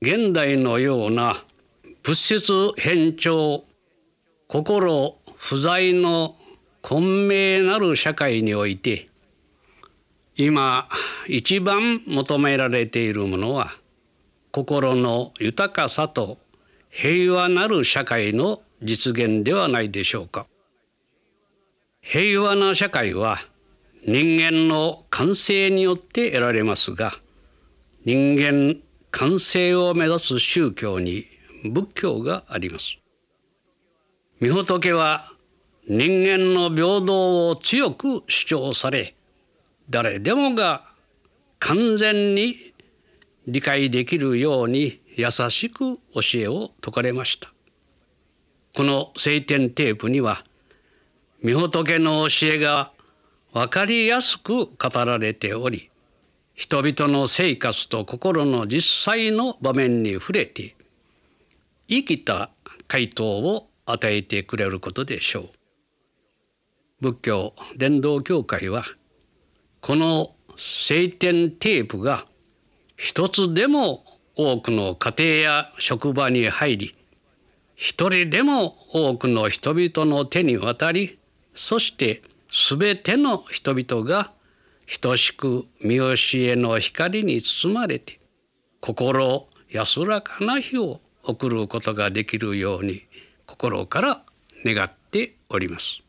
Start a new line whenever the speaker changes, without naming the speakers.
現代のような物質変調心不在の混迷なる社会において今一番求められているものは心の豊かさと平和なる社会の実現ではないでしょうか。平和な社会は人間の感性によって得られますが人間完成を目指す宗教に仏教があります。御仏は人間の平等を強く主張され誰でもが完全に理解できるように優しく教えを説かれました。この聖典テープには御仏の教えが分かりやすく語られており人々の生活と心の実際の場面に触れて生きた回答を与えてくれることでしょう。仏教伝道協会はこの聖典テープが一つでも多くの家庭や職場に入り一人でも多くの人々の手に渡りそして全ての人々が等しく見教えの光に包まれて心安らかな日を送ることができるように心から願っております。